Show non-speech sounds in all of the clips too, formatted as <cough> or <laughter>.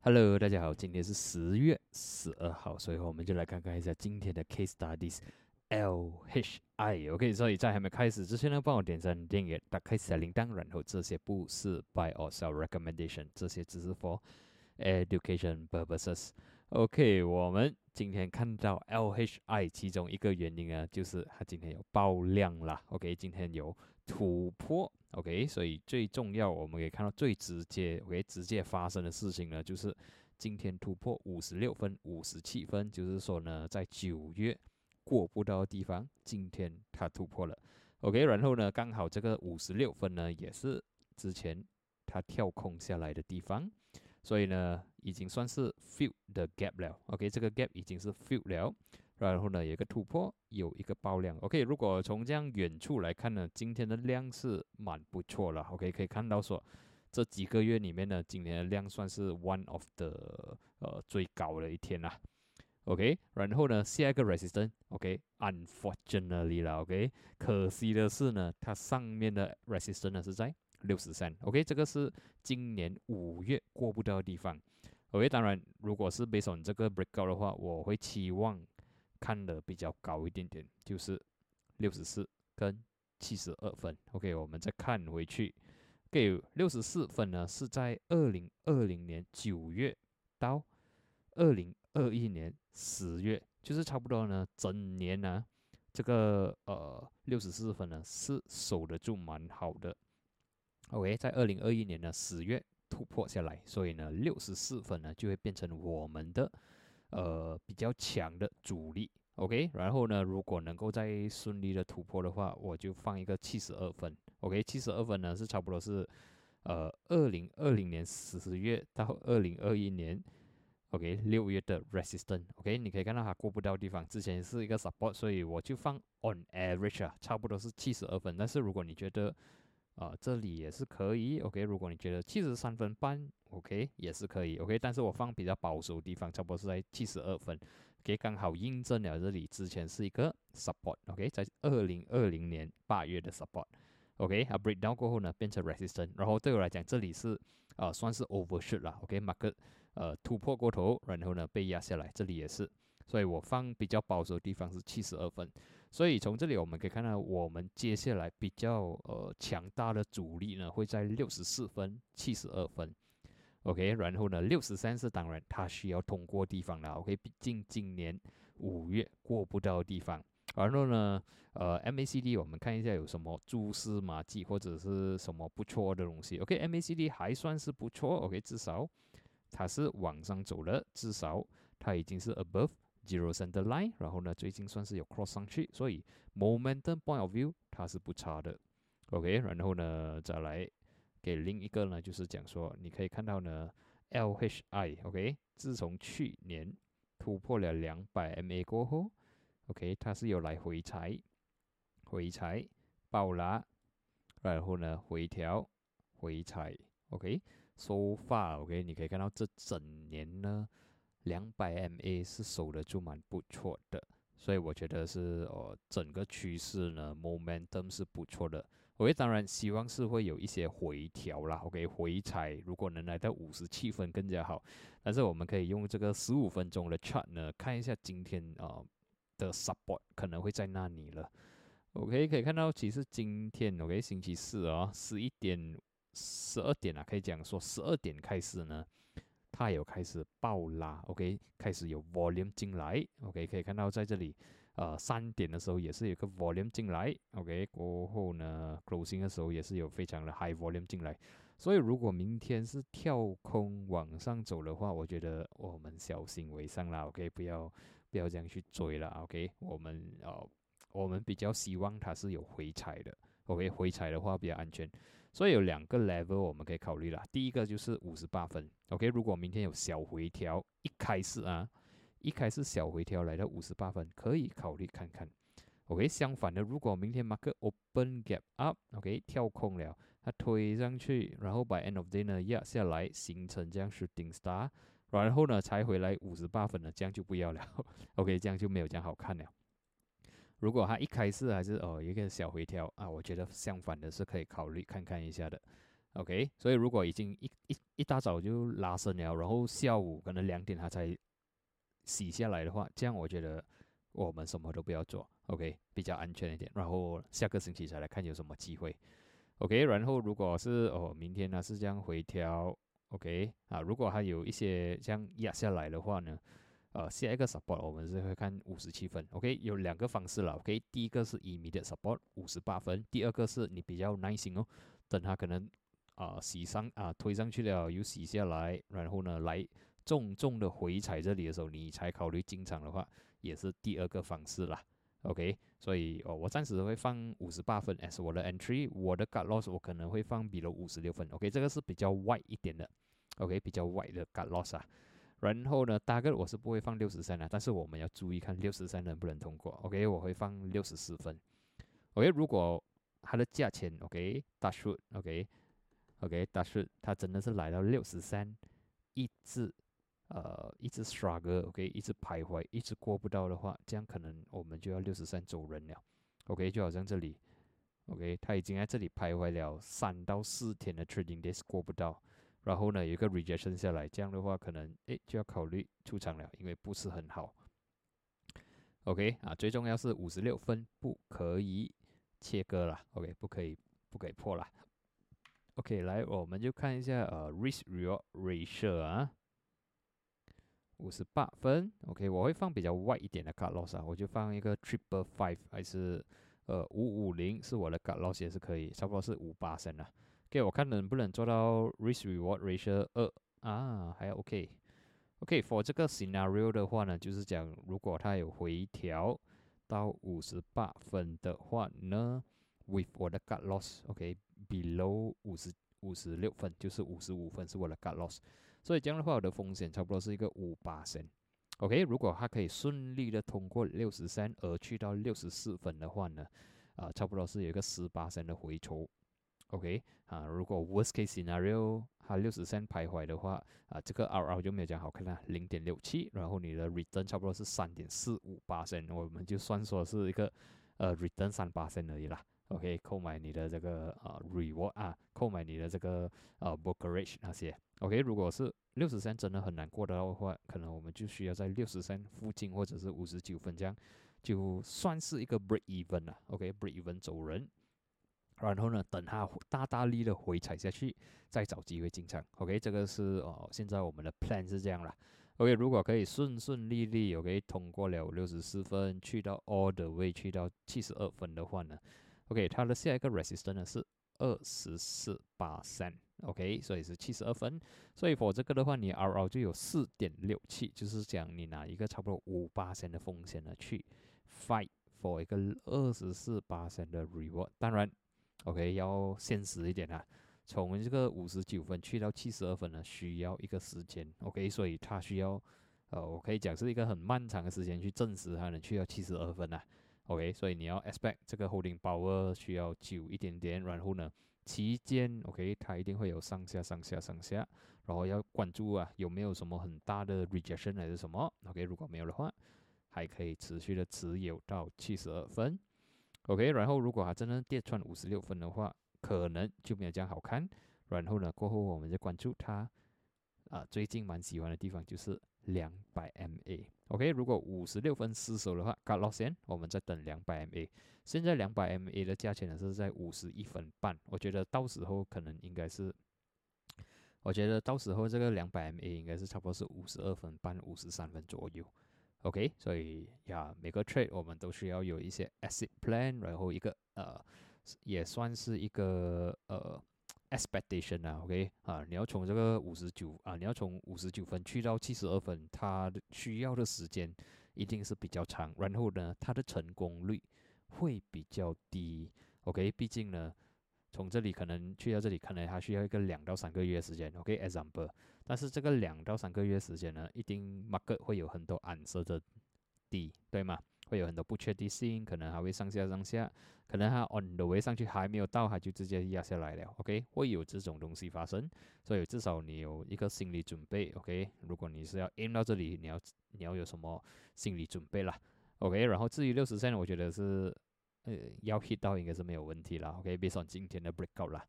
Hello，大家好，今天是十月十二号，所以我们就来看看一下今天的 Case Studies LHI。OK，所以在还没开始之前呢，帮我点赞、订阅、打开小铃铛，然后这些不是 Buy or Sell Recommendation，这些只是 for education purposes。OK，我们今天看到 LHI，其中一个原因啊，就是它今天有爆量啦。OK，今天有突破。OK，所以最重要，我们可以看到最直接，OK，直接发生的事情呢，就是今天突破五十六分、五十七分，就是说呢，在九月过不到的地方，今天它突破了。OK，然后呢，刚好这个五十六分呢，也是之前它跳空下来的地方，所以呢，已经算是 fill the gap 了。OK，这个 gap 已经是 fill 了。然后呢，有一个突破，有一个爆量。OK，如果从这样远处来看呢，今天的量是蛮不错了。OK，可以看到说，这几个月里面呢，今天的量算是 one of the 呃最高的一天啦。OK，然后呢，下一个 resistance，OK，unfortunately 啦，OK，可惜的是呢，它上面的 resistance 是在六十三。OK，这个是今年五月过不到的地方。OK，当然，如果是 based on 这个 breakout 的话，我会期望。看的比较高一点点，就是六十四跟七十二分。OK，我们再看回去，给六十四分呢，是在二零二零年九月到二零二一年十月，就是差不多呢，整年呢，这个呃六十四分呢是守得住蛮好的。OK，在二零二一年的十月突破下来，所以呢六十四分呢就会变成我们的。呃，比较强的阻力，OK，然后呢，如果能够再顺利的突破的话，我就放一个七十二分，OK，七十二分呢是差不多是，呃，二零二零年十月到二零二一年，OK，六月的 resistance，OK，你可以看到它过不到地方，之前是一个 support，所以我就放 on average 啊，差不多是七十二分，但是如果你觉得，啊，这里也是可以，OK。如果你觉得七十三分半，OK，也是可以，OK。但是我放比较保守的地方，差不多是在七十二分，OK，刚好印证了这里之前是一个 support，OK，在二零二零年八月的 support，OK。它 break down 过后呢，变成 resistance，然后对我来讲，这里是啊，算是 overshoot 了，OK，market 呃突破过头，然后呢被压下来，这里也是。所以我放比较保守的地方是七十二分，所以从这里我们可以看到，我们接下来比较呃强大的阻力呢会在六十四分、七十二分，OK，然后呢六十三是当然它需要通过地方了，OK，毕竟今年五月过不到地方，然后呢呃 MACD 我们看一下有什么蛛丝马迹或者是什么不错的东西，OK，MACD 还算是不错，OK，至少它是往上走了，至少它已经是 above。Zero center line，然后呢，最近算是有 cross 上去，所以 momentum point of view 它是不差的。OK，然后呢，再来给另一个呢，就是讲说，你可以看到呢，LHI，OK，自从去年突破了两百 MA 过后，OK，它是有来回踩、回踩、爆拉，然后呢，回调、回踩，OK，so far，OK，你可以看到这整年呢。两百 MA 是守得住蛮不错的，所以我觉得是哦，整个趋势呢，momentum 是不错的。我也当然希望是会有一些回调啦，OK，回踩如果能来到五十七分更加好。但是我们可以用这个十五分钟的 chart 呢，看一下今天啊的 support 可能会在那里了。OK，可以看到其实今天 OK 星期四啊，十一点、十二点啊，可以讲说十二点开始呢。它有开始爆拉，OK，开始有 volume 进来，OK，可以看到在这里，呃，三点的时候也是有个 volume 进来，OK，过后呢，closing 的时候也是有非常的 high volume 进来，所以如果明天是跳空往上走的话，我觉得我们小心为上啦，OK，不要不要这样去追了，OK，我们呃，我们比较希望它是有回踩的。OK，回踩的话比较安全，所以有两个 level 我们可以考虑啦。第一个就是五十八分，OK，如果明天有小回调，一开始啊，一开始小回调来到五十八分，可以考虑看看。OK，相反的，如果明天 mark open gap up，OK，跳空了，它推上去，然后 by end of day 呢压下来，形成这样 shooting star，然后呢才回来五十八分呢，这样就不要了。<laughs> OK，这样就没有这样好看了。如果它一开始还是哦一个小回调啊，我觉得相反的是可以考虑看看一下的。OK，所以如果已经一一一大早就拉伸了，然后下午可能两点它才洗下来的话，这样我觉得我们什么都不要做，OK，比较安全一点。然后下个星期才来看有什么机会，OK。然后如果是哦明天呢是这样回调，OK 啊，如果还有一些这样压下来的话呢，呃下一个 support 我们是会看五十七分，OK，有两个方式了，OK，第一个是 immediate support 五十八分，第二个是你比较耐心哦，等它可能。啊，洗上啊，推上去了又洗下来，然后呢，来重重的回踩这里的时候，你才考虑进场的话，也是第二个方式啦。OK，所以哦，我暂时会放五十八分 as 我的 entry，我的 cut loss 我可能会放比如五十六分。OK，这个是比较 wide 一点的，OK，比较 wide 的 cut loss 啊。然后呢，大概我是不会放六十三的，但是我们要注意看六十三能不能通过。OK，我会放六十四分。OK，如果它的价钱 OK 大 shoot，OK。OK，但是它真的是来到六十三，一直呃一直 struggle，OK，一直徘徊，一直过不到的话，这样可能我们就要六十三走人了。OK，就好像这里，OK，它已经在这里徘徊了三到四天的 trading days 过不到，然后呢有一个 rejection 下来，这样的话可能诶就要考虑出场了，因为不是很好。OK，啊，最重要是五十六分不可以切割了，OK，不可以不可以破了。OK，来，我们就看一下呃，risk reward ratio 啊，五十八分。OK，我会放比较 wide 一点的 cut loss 啊，我就放一个 triple five，还是呃五五零是我的 cut loss 也是可以，差不多是五八升啊。OK，我看能不能做到 risk reward ratio 二啊，还 OK。OK，for 这个 scenario 的话呢，就是讲如果它有回调到五十八分的话呢，with 我的 cut loss，OK。below 五十五十六分，就是五十五分是我的 cut loss，所以这样的话，我的风险差不多是一个五八升。OK，如果它可以顺利的通过六十三而去到六十四分的话呢，啊，差不多是有一个十八升的回抽。OK，啊，如果 worst case scenario 它六十三徘徊的话，啊，这个 RR 就没有讲好看了，零点六七，然后你的 return 差不多是三点四五八升，我们就算说是一个呃 return 三八升而已啦。OK，购买你的这个呃 reward 啊，购买你的这个呃 brokerage 那些。OK，如果是六十三真的很难过的话，可能我们就需要在六十三附近或者是五十九分这样，就算是一个 break even 了。OK，break even 走人，然后呢，等它大大力的回踩下去，再找机会进场。OK，这个是哦，现在我们的 plan 是这样了。OK，如果可以顺顺利利，OK 通过了六十四分，去到 all the way 去到七十二分的话呢？OK，它的下一个 resistance 呢是二十四八三，OK，所以是七十二分。所以 for 这个的话，你 RR 就有四点六七，就是讲你拿一个差不多五八千的风险呢去 fight for 一个二十四八千的 reward。当然，OK 要现实一点啊，从这个五十九分去到七十二分呢，需要一个时间，OK，所以它需要呃，我可以讲是一个很漫长的时间去证实它能去到七十二分啊。OK，所以你要 expect 这个 holding power 需要久一点点，然后呢，期间 OK 它一定会有上下上下上下，然后要关注啊有没有什么很大的 rejection 还是什么 OK，如果没有的话，还可以持续的持有到七十二分 OK，然后如果他真的跌穿五十六分的话，可能就没有这样好看，然后呢过后我们就关注它啊最近蛮喜欢的地方就是两百 MA。OK，如果五十六分失手的话，cut loss 先，我们再等两百 MA。现在两百 MA 的价钱呢是在五十一分半，我觉得到时候可能应该是，我觉得到时候这个两百 MA 应该是差不多是五十二分半、五十三分左右。OK，所以呀，每个 trade 我们都需要有一些 asset plan，然后一个呃，也算是一个呃。expectation 啊，OK 啊，你要从这个五十九啊，你要从五十九分去到七十二分，它需要的时间一定是比较长，然后呢，它的成功率会比较低，OK，毕竟呢，从这里可能去到这里，可能还需要一个两到三个月时间，OK，example，但是这个两到三个月时间呢，一定 market 会有很多暗色的低，对吗？会有很多不确定性，可能还会上下上下，可能它 on the way 上去还没有到，它就直接压下来了。OK，会有这种东西发生，所以至少你有一个心理准备。OK，如果你是要 aim 到这里，你要你要有什么心理准备啦 OK，然后至于六十线，我觉得是呃要 hit 到应该是没有问题啦。OK，别说今天的 breakout 啦。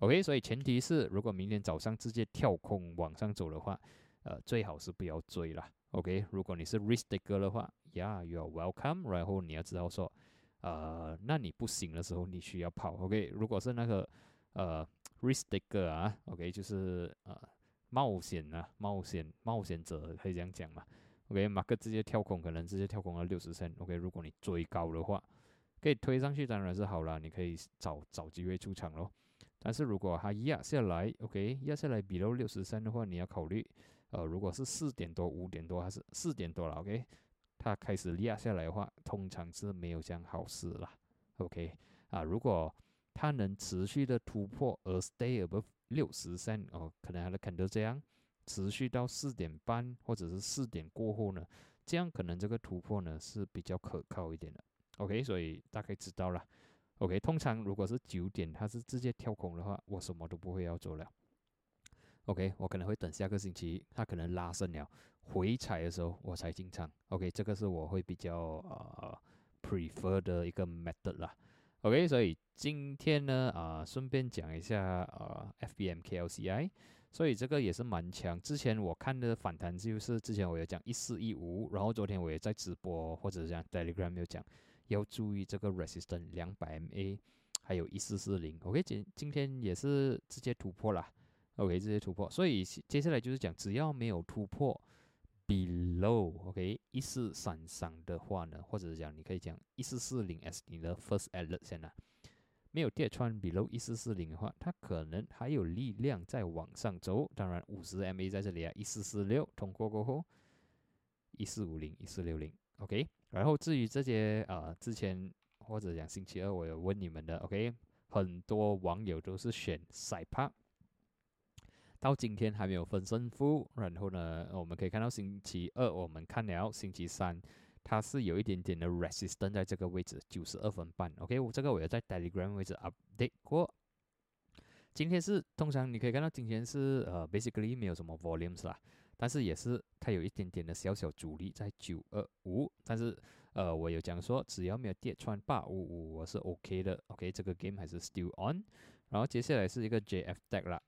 OK，所以前提是如果明天早上直接跳空往上走的话，呃，最好是不要追了。OK，如果你是 risk take 的话，Yeah，you are welcome。然后你要知道说，呃，那你不行的时候你需要跑。OK，如果是那个呃 risk take 啊，OK，就是呃冒险啊，冒险冒险者可以这样讲嘛。OK，马克直接跳空，可能直接跳空了六十升。OK，如果你追高的话，可以推上去当然是好了，你可以找找机会出场咯。但是如果它压下来，OK，压下来比如六十三的话，你要考虑，呃，如果是四点多、五点多还是四点多了，OK，它开始压下来的话，通常是没有这样好事啦，OK，啊，如果它能持续的突破而 stay above 六十三，哦，可能还能看到这样，持续到四点半或者是四点过后呢，这样可能这个突破呢是比较可靠一点的，OK，所以大概知道了。OK，通常如果是九点，它是直接跳空的话，我什么都不会要做了。OK，我可能会等下个星期，它可能拉升了，回踩的时候我才进场。OK，这个是我会比较呃 prefer 的一个 method 啦。OK，所以今天呢啊，顺便讲一下呃 FBMKLCI，所以这个也是蛮强。之前我看的反弹就是之前我有讲一四一五，然后昨天我也在直播或者讲 Telegram 有讲。要注意这个 resistance 两百 MA，还有一四四零，OK，今今天也是直接突破了，OK，直接突破，所以接下来就是讲，只要没有突破 below，OK，一四三三的话呢，或者是讲你可以讲一四四零 S 你的 first alert 先啦，没有跌穿 below 一四四零的话，它可能还有力量在往上走，当然五十 MA 在这里啊，一四四六通过过后，一四五零一四六零，OK。然后至于这些呃，之前或者讲星期二我有问你们的，OK，很多网友都是选赛帕，到今天还没有分胜负。然后呢，我们可以看到星期二我们看了，星期三它是有一点点的 resistance 在这个位置，九十二分半。OK，我这个我要在 Telegram 位置 update 过。今天是通常你可以看到今天是呃 basically 没有什么 volumes 啦。但是也是它有一点点的小小阻力在九二五，但是呃我有讲说只要没有跌穿八五五我是 OK 的，OK 这个 game 还是 still on，然后接下来是一个 JF deck 啦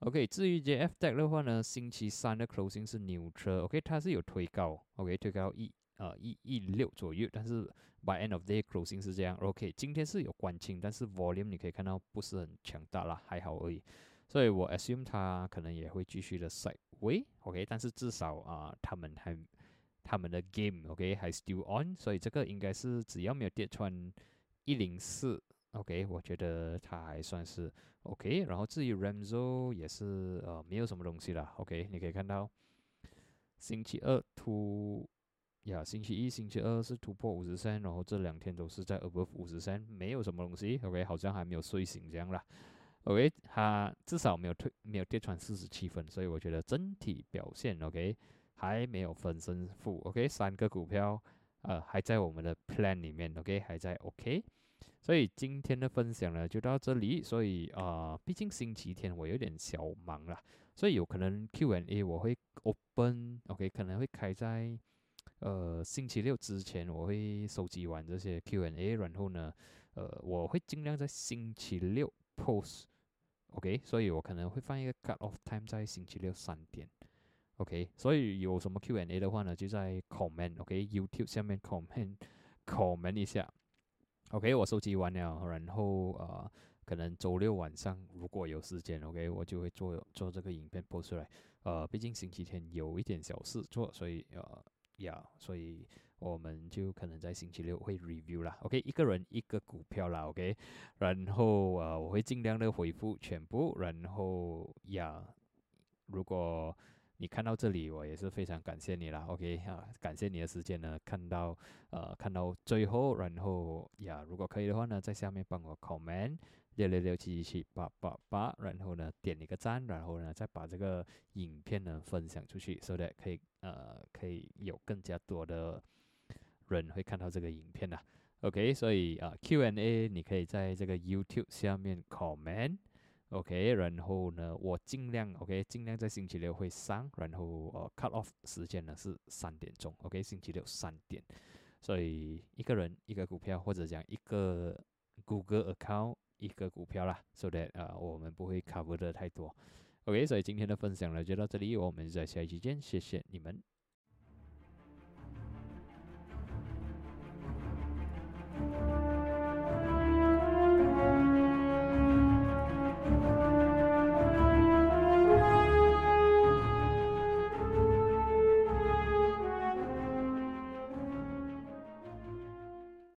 ，OK 至于 JF deck 的话呢，星期三的 closing 是 neutral，OK 它是有推高，OK 推高一呃一一六左右，但是 by end of day closing 是这样，OK 今天是有关清，但是 volume 你可以看到不是很强大啦，还好而已。所以我 assume 它可能也会继续的 side，way，OK，但是至少啊，他们还他们的 game，OK，还 still on，所以这个应该是只要没有跌穿一零四，OK，我觉得它还算是 OK。然后至于 Ramzo 也是呃没有什么东西了，OK，你可以看到星期二突呀，星期一、星期二是突破五十三，然后这两天都是在 above 五十三，没有什么东西，OK，好像还没有睡醒这样啦。OK，它至少没有退，没有跌穿四十七分，所以我觉得整体表现 OK，还没有分胜负。OK，三个股票呃还在我们的 plan 里面，OK 还在 OK，所以今天的分享呢就到这里。所以啊，毕竟星期天我有点小忙了，所以有可能 Q&A 我会 open，OK 可能会开在呃星期六之前，我会收集完这些 Q&A，然后呢，呃我会尽量在星期六 post。OK，所以我可能会放一个 cut off time 在星期六三点。OK，所以有什么 Q&A 的话呢，就在 comment，OK，YouTube 下面 comment <laughs> comment 一下。OK，我收集完了，然后呃，可能周六晚上如果有时间，OK，我就会做做这个影片播出来。呃，毕竟星期天有一点小事做，所以呃，呀，所以。我们就可能在星期六会 review 啦，OK，一个人一个股票啦，OK，然后呃，我会尽量的回复全部，然后呀，如果你看到这里，我也是非常感谢你啦，OK 啊，感谢你的时间呢，看到呃看到最后，然后呀，如果可以的话呢，在下面帮我 comment。六六六七七七八八八，然后呢点一个赞，然后呢再把这个影片呢分享出去，so that 可以呃可以有更加多的。人会看到这个影片的，OK，所以啊 Q&A 你可以在这个 YouTube 下面 comment，OK，然后呢我尽量 OK 尽量在星期六会上，然后呃 cut off 时间呢是三点钟，OK，星期六三点，所以一个人一个股票或者讲一个谷歌 account 一个股票啦，so that 呃我们不会 cover 的太多。OK，所以今天的分享呢就到这里，我们在下一期见，谢谢你们。